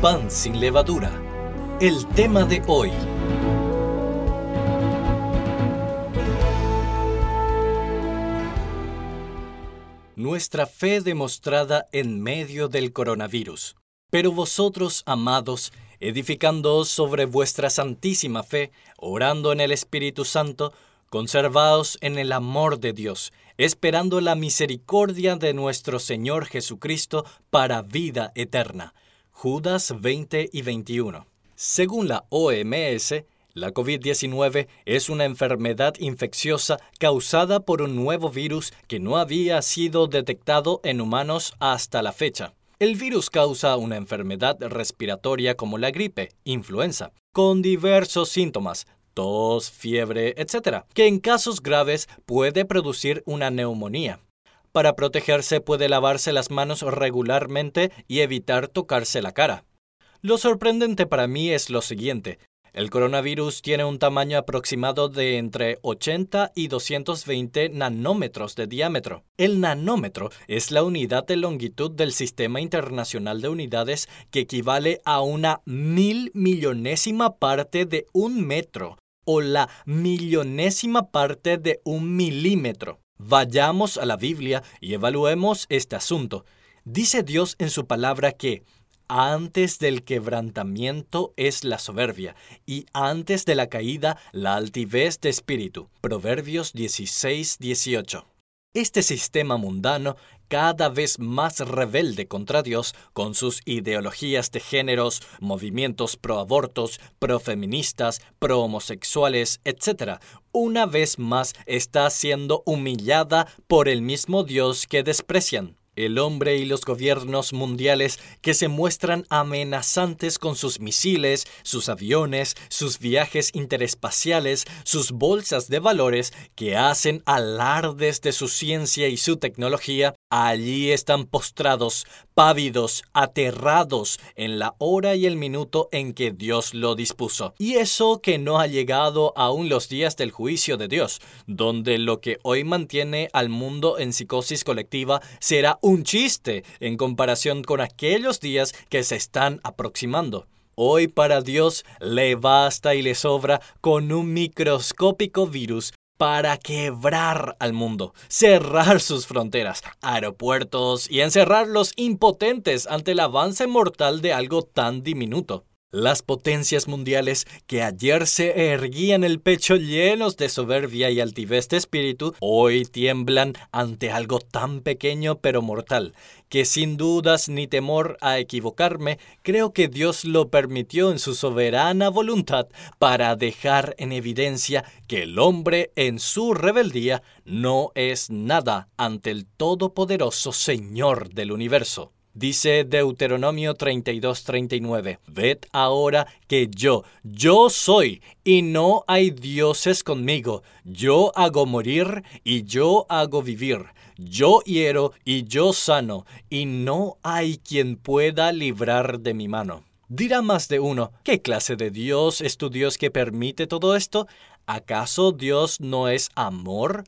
Pan sin levadura. El tema de hoy. Nuestra fe demostrada en medio del coronavirus. Pero vosotros, amados, edificándoos sobre vuestra santísima fe, orando en el Espíritu Santo, conservaos en el amor de Dios, esperando la misericordia de nuestro Señor Jesucristo para vida eterna. Judas 20 y 21. Según la OMS, la COVID-19 es una enfermedad infecciosa causada por un nuevo virus que no había sido detectado en humanos hasta la fecha. El virus causa una enfermedad respiratoria como la gripe, influenza, con diversos síntomas, tos, fiebre, etc., que en casos graves puede producir una neumonía. Para protegerse puede lavarse las manos regularmente y evitar tocarse la cara. Lo sorprendente para mí es lo siguiente. El coronavirus tiene un tamaño aproximado de entre 80 y 220 nanómetros de diámetro. El nanómetro es la unidad de longitud del Sistema Internacional de Unidades que equivale a una mil millonésima parte de un metro o la millonésima parte de un milímetro. Vayamos a la Biblia y evaluemos este asunto. Dice Dios en su palabra que antes del quebrantamiento es la soberbia, y antes de la caída la altivez de espíritu. Proverbios 16, 18. Este sistema mundano, cada vez más rebelde contra Dios, con sus ideologías de géneros, movimientos pro-abortos, pro-feministas, pro-homosexuales, etc., una vez más está siendo humillada por el mismo Dios que desprecian el hombre y los gobiernos mundiales que se muestran amenazantes con sus misiles, sus aviones, sus viajes interespaciales, sus bolsas de valores que hacen alardes de su ciencia y su tecnología, allí están postrados, pávidos, aterrados en la hora y el minuto en que Dios lo dispuso. Y eso que no ha llegado aún los días del juicio de Dios, donde lo que hoy mantiene al mundo en psicosis colectiva será un chiste en comparación con aquellos días que se están aproximando. Hoy para Dios le basta y le sobra con un microscópico virus para quebrar al mundo, cerrar sus fronteras, aeropuertos y encerrarlos impotentes ante el avance mortal de algo tan diminuto. Las potencias mundiales que ayer se erguían el pecho llenos de soberbia y altivez de espíritu, hoy tiemblan ante algo tan pequeño pero mortal, que sin dudas ni temor a equivocarme, creo que Dios lo permitió en su soberana voluntad para dejar en evidencia que el hombre en su rebeldía no es nada ante el todopoderoso Señor del universo. Dice Deuteronomio 32:39, Ved ahora que yo, yo soy, y no hay dioses conmigo. Yo hago morir y yo hago vivir. Yo hiero y yo sano, y no hay quien pueda librar de mi mano. Dirá más de uno, ¿qué clase de Dios es tu Dios que permite todo esto? ¿Acaso Dios no es amor?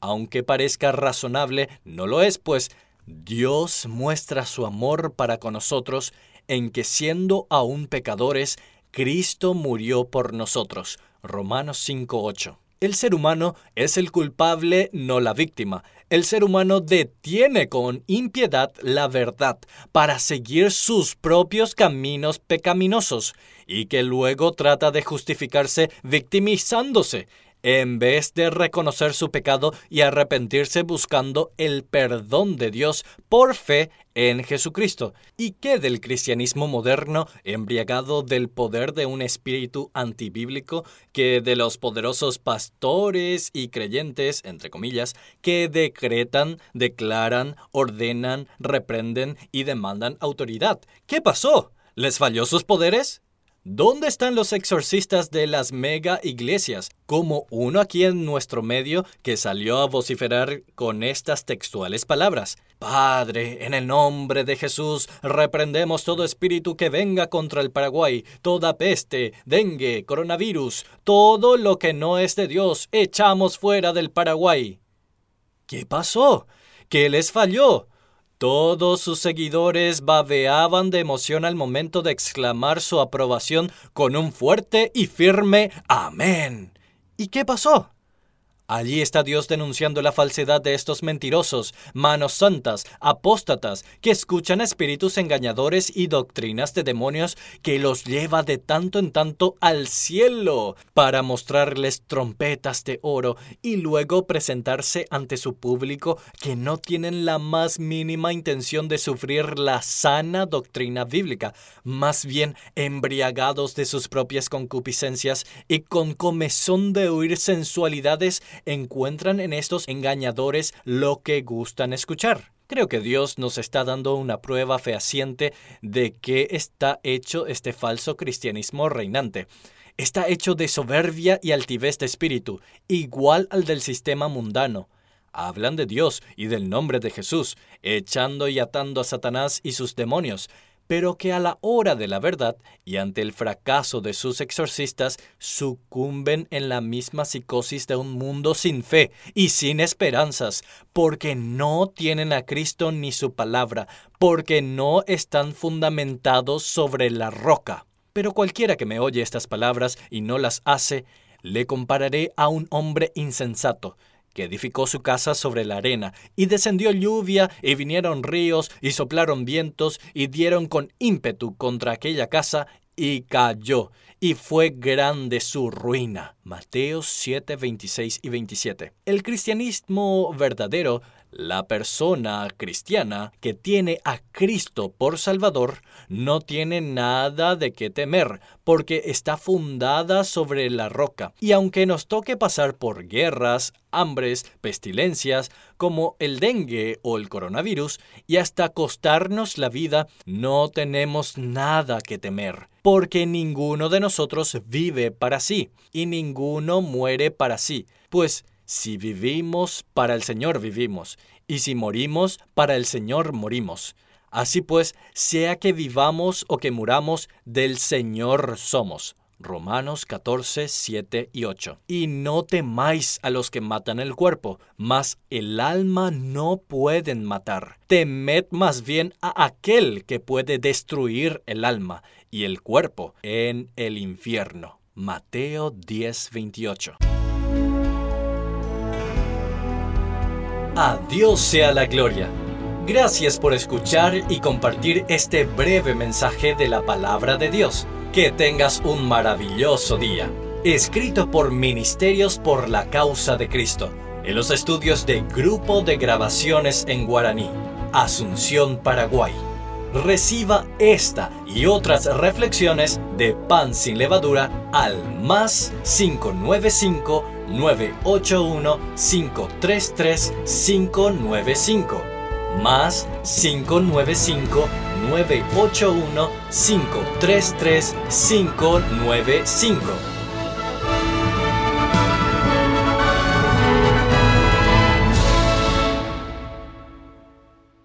Aunque parezca razonable, no lo es, pues Dios muestra su amor para con nosotros en que siendo aún pecadores, Cristo murió por nosotros. Romanos 5.8. El ser humano es el culpable, no la víctima. El ser humano detiene con impiedad la verdad para seguir sus propios caminos pecaminosos y que luego trata de justificarse victimizándose en vez de reconocer su pecado y arrepentirse buscando el perdón de Dios por fe en Jesucristo. ¿Y qué del cristianismo moderno, embriagado del poder de un espíritu antibíblico, que de los poderosos pastores y creyentes, entre comillas, que decretan, declaran, ordenan, reprenden y demandan autoridad? ¿Qué pasó? ¿Les falló sus poderes? ¿Dónde están los exorcistas de las mega iglesias? Como uno aquí en nuestro medio que salió a vociferar con estas textuales palabras. Padre, en el nombre de Jesús, reprendemos todo espíritu que venga contra el Paraguay, toda peste, dengue, coronavirus, todo lo que no es de Dios, echamos fuera del Paraguay. ¿Qué pasó? ¿Qué les falló? Todos sus seguidores babeaban de emoción al momento de exclamar su aprobación con un fuerte y firme Amén. ¿Y qué pasó? Allí está Dios denunciando la falsedad de estos mentirosos, manos santas, apóstatas, que escuchan espíritus engañadores y doctrinas de demonios que los lleva de tanto en tanto al cielo para mostrarles trompetas de oro y luego presentarse ante su público que no tienen la más mínima intención de sufrir la sana doctrina bíblica, más bien embriagados de sus propias concupiscencias y con comezón de oír sensualidades encuentran en estos engañadores lo que gustan escuchar. Creo que Dios nos está dando una prueba fehaciente de que está hecho este falso cristianismo reinante. Está hecho de soberbia y altivez de espíritu, igual al del sistema mundano. Hablan de Dios y del nombre de Jesús, echando y atando a Satanás y sus demonios, pero que a la hora de la verdad y ante el fracaso de sus exorcistas sucumben en la misma psicosis de un mundo sin fe y sin esperanzas, porque no tienen a Cristo ni su palabra, porque no están fundamentados sobre la roca. Pero cualquiera que me oye estas palabras y no las hace, le compararé a un hombre insensato, edificó su casa sobre la arena, y descendió lluvia, y vinieron ríos, y soplaron vientos, y dieron con ímpetu contra aquella casa, y cayó, y fue grande su ruina. Mateo 7, 26 y 27. El cristianismo verdadero la persona cristiana que tiene a Cristo por Salvador no tiene nada de qué temer, porque está fundada sobre la roca. Y aunque nos toque pasar por guerras, hambres, pestilencias, como el dengue o el coronavirus, y hasta costarnos la vida, no tenemos nada que temer, porque ninguno de nosotros vive para sí, y ninguno muere para sí, pues si vivimos, para el Señor vivimos, y si morimos, para el Señor morimos. Así pues, sea que vivamos o que muramos, del Señor somos. Romanos 14, 7 y 8. Y no temáis a los que matan el cuerpo, mas el alma no pueden matar. Temed más bien a aquel que puede destruir el alma y el cuerpo en el infierno. Mateo 10, 28. A Dios sea la gloria. Gracias por escuchar y compartir este breve mensaje de la palabra de Dios. Que tengas un maravilloso día. Escrito por Ministerios por la Causa de Cristo, en los estudios de Grupo de Grabaciones en Guaraní, Asunción, Paraguay. Reciba esta y otras reflexiones de Pan sin levadura al más 595 981-533-595 más 595-981-533-595